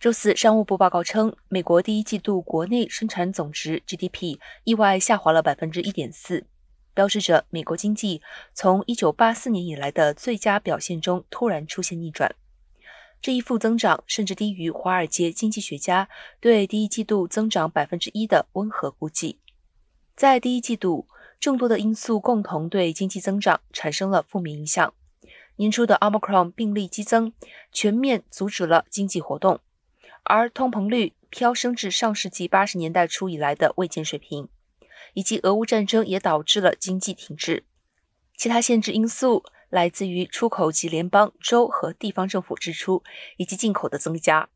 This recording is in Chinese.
周四，商务部报告称，美国第一季度国内生产总值 GDP 意外下滑了百分之一点四，标志着美国经济从一九八四年以来的最佳表现中突然出现逆转。这一负增长甚至低于华尔街经济学家对第一季度增长百分之一的温和估计。在第一季度，众多的因素共同对经济增长产生了负面影响。年初的 Omicron 病例激增全面阻止了经济活动。而通膨率飙升至上世纪八十年代初以来的未见水平，以及俄乌战争也导致了经济停滞。其他限制因素来自于出口及联邦、州和地方政府支出以及进口的增加。